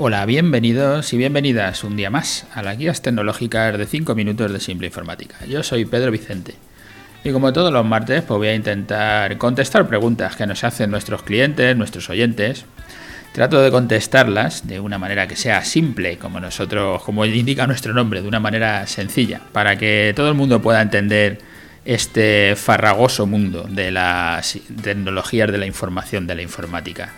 Hola, bienvenidos y bienvenidas un día más a las guías tecnológicas de 5 minutos de simple informática. Yo soy Pedro Vicente y como todos los martes pues voy a intentar contestar preguntas que nos hacen nuestros clientes, nuestros oyentes. Trato de contestarlas de una manera que sea simple, como nosotros, como indica nuestro nombre, de una manera sencilla, para que todo el mundo pueda entender este farragoso mundo de las tecnologías de la información, de la informática.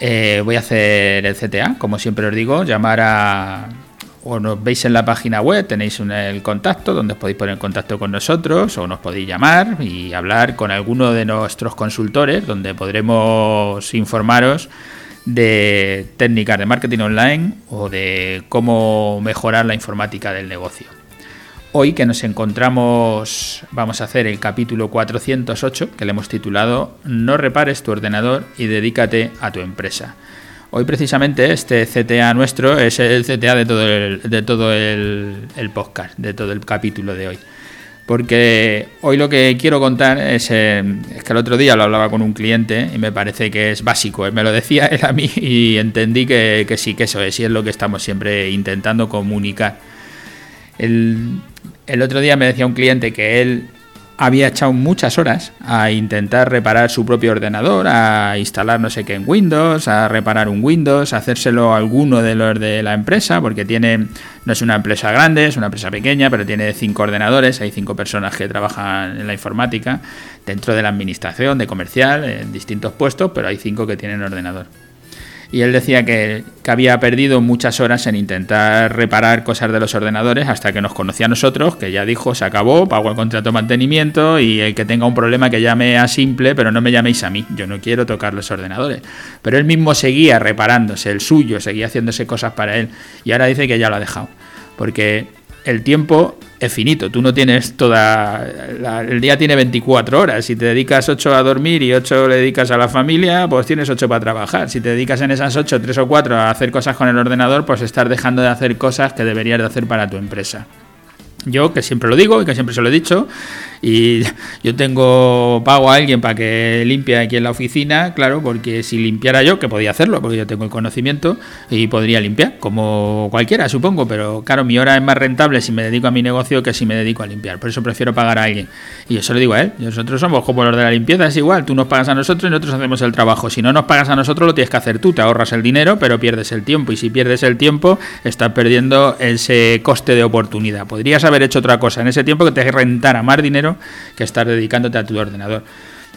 Eh, voy a hacer el CTA, como siempre os digo, llamar a... O nos veis en la página web, tenéis el contacto donde os podéis poner en contacto con nosotros o nos podéis llamar y hablar con alguno de nuestros consultores donde podremos informaros de técnicas de marketing online o de cómo mejorar la informática del negocio. Hoy que nos encontramos, vamos a hacer el capítulo 408 que le hemos titulado No repares tu ordenador y dedícate a tu empresa. Hoy precisamente este CTA nuestro es el CTA de todo el, de todo el, podcast, de todo el capítulo de hoy. Porque hoy lo que quiero contar es, eh, es, que el otro día lo hablaba con un cliente y me parece que es básico. Él me lo decía él a mí y entendí que, que sí, que eso es y es lo que estamos siempre intentando comunicar. El, el otro día me decía un cliente que él había echado muchas horas a intentar reparar su propio ordenador, a instalar no sé qué en Windows, a reparar un Windows, a hacérselo a alguno de los de la empresa, porque tiene, no es una empresa grande, es una empresa pequeña, pero tiene cinco ordenadores, hay cinco personas que trabajan en la informática, dentro de la administración, de comercial, en distintos puestos, pero hay cinco que tienen ordenador y él decía que, había perdido muchas horas en intentar reparar cosas de los ordenadores hasta que nos conocía a nosotros, que ya dijo, se acabó, pago el contrato de mantenimiento y el que tenga un problema que llame a simple, pero no me llaméis a mí, yo no quiero tocar los ordenadores. Pero él mismo seguía reparándose el suyo, seguía haciéndose cosas para él y ahora dice que ya lo ha dejado, porque el tiempo es finito. Tú no tienes toda. el día tiene 24 horas. Si te dedicas 8 a dormir y 8 le dedicas a la familia, pues tienes 8 para trabajar. Si te dedicas en esas 8, 3 o 4 a hacer cosas con el ordenador, pues estás dejando de hacer cosas que deberías de hacer para tu empresa. Yo, que siempre lo digo y que siempre se lo he dicho, y yo tengo pago a alguien para que limpie aquí en la oficina, claro, porque si limpiara yo, que podía hacerlo, porque yo tengo el conocimiento y podría limpiar, como cualquiera, supongo, pero claro, mi hora es más rentable si me dedico a mi negocio que si me dedico a limpiar, por eso prefiero pagar a alguien. Y se lo digo a él, nosotros somos como los de la limpieza, es igual, tú nos pagas a nosotros y nosotros hacemos el trabajo. Si no nos pagas a nosotros, lo tienes que hacer tú, te ahorras el dinero, pero pierdes el tiempo, y si pierdes el tiempo, estás perdiendo ese coste de oportunidad. Podrías haber hecho otra cosa en ese tiempo que te rentara más dinero que estar dedicándote a tu ordenador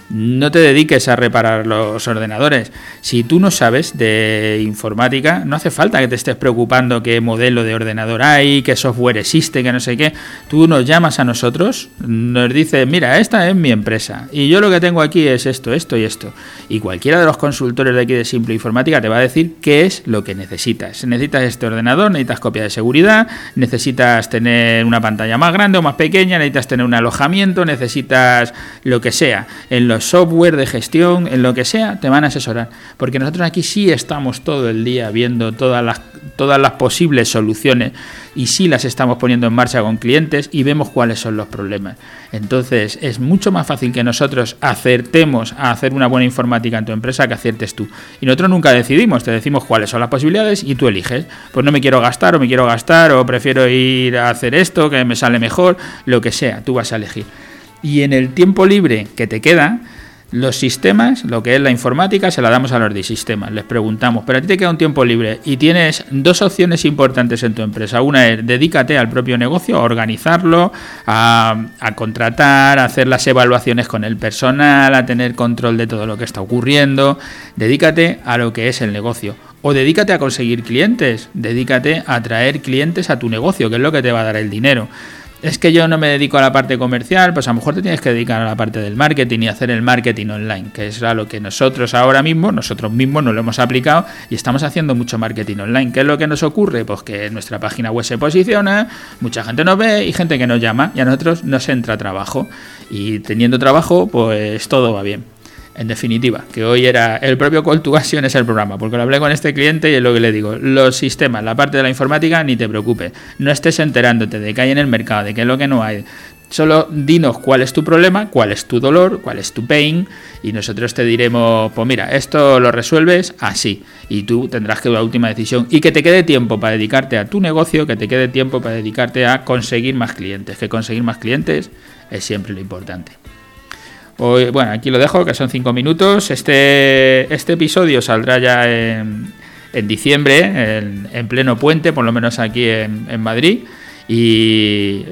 no te dediques a reparar los ordenadores. Si tú no sabes de informática, no hace falta que te estés preocupando qué modelo de ordenador hay, qué software existe, que no sé qué. Tú nos llamas a nosotros, nos dices, mira, esta es mi empresa y yo lo que tengo aquí es esto, esto y esto. Y cualquiera de los consultores de aquí de Simple Informática te va a decir qué es lo que necesitas. Necesitas este ordenador, necesitas copia de seguridad, necesitas tener una pantalla más grande o más pequeña, necesitas tener un alojamiento, necesitas lo que sea. En los software de gestión, en lo que sea, te van a asesorar. Porque nosotros aquí sí estamos todo el día viendo todas las, todas las posibles soluciones y sí las estamos poniendo en marcha con clientes y vemos cuáles son los problemas. Entonces es mucho más fácil que nosotros acertemos a hacer una buena informática en tu empresa que aciertes tú. Y nosotros nunca decidimos, te decimos cuáles son las posibilidades y tú eliges. Pues no me quiero gastar o me quiero gastar o prefiero ir a hacer esto que me sale mejor, lo que sea, tú vas a elegir y en el tiempo libre que te queda, los sistemas, lo que es la informática, se la damos a los de sistemas. Les preguntamos, pero a ti te queda un tiempo libre y tienes dos opciones importantes en tu empresa. Una es dedícate al propio negocio, a organizarlo, a, a, contratar, a hacer las evaluaciones con el personal, a tener control de todo lo que está ocurriendo. Dedícate a lo que es el negocio. O dedícate a conseguir clientes, dedícate a traer clientes a tu negocio, que es lo que te va a dar el dinero es que yo no me dedico a la parte comercial, pues a lo mejor te tienes que dedicar a la parte del marketing y hacer el marketing online, que es a lo que nosotros ahora mismo, nosotros mismos nos lo hemos aplicado y estamos haciendo mucho marketing online. ¿Qué es lo que nos ocurre? Pues que nuestra página web se posiciona, mucha gente nos ve y gente que nos llama y a nosotros nos entra trabajo. Y teniendo trabajo, pues todo va bien. En definitiva, que hoy era el propio call to action es el programa, porque lo hablé con este cliente y es lo que le digo, los sistemas, la parte de la informática, ni te preocupes, no estés enterándote de que hay en el mercado, de qué es lo que no hay. Solo dinos cuál es tu problema, cuál es tu dolor, cuál es tu pain y nosotros te diremos, pues mira, esto lo resuelves así y tú tendrás que la última decisión y que te quede tiempo para dedicarte a tu negocio, que te quede tiempo para dedicarte a conseguir más clientes, que conseguir más clientes es siempre lo importante. Bueno, aquí lo dejo, que son cinco minutos. Este, este episodio saldrá ya en, diciembre, en, pleno puente, por lo menos aquí en Madrid. Y,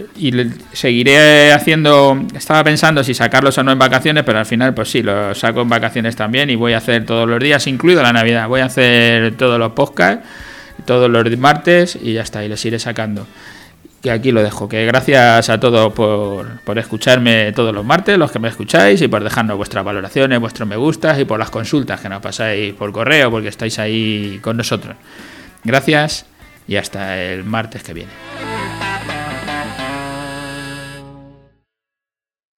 seguiré haciendo, estaba pensando si sacarlos o no en vacaciones, pero al final pues sí, los saco en vacaciones también y voy a hacer todos los días, incluido la Navidad, voy a hacer todos los podcasts, todos los martes y ya está, y les iré sacando. Que aquí lo dejo, que gracias a todos por, por escucharme todos los martes, los que me escucháis, y por dejarnos vuestras valoraciones, vuestros me gustas y por las consultas que nos pasáis por correo, porque estáis ahí con nosotros. Gracias y hasta el martes que viene.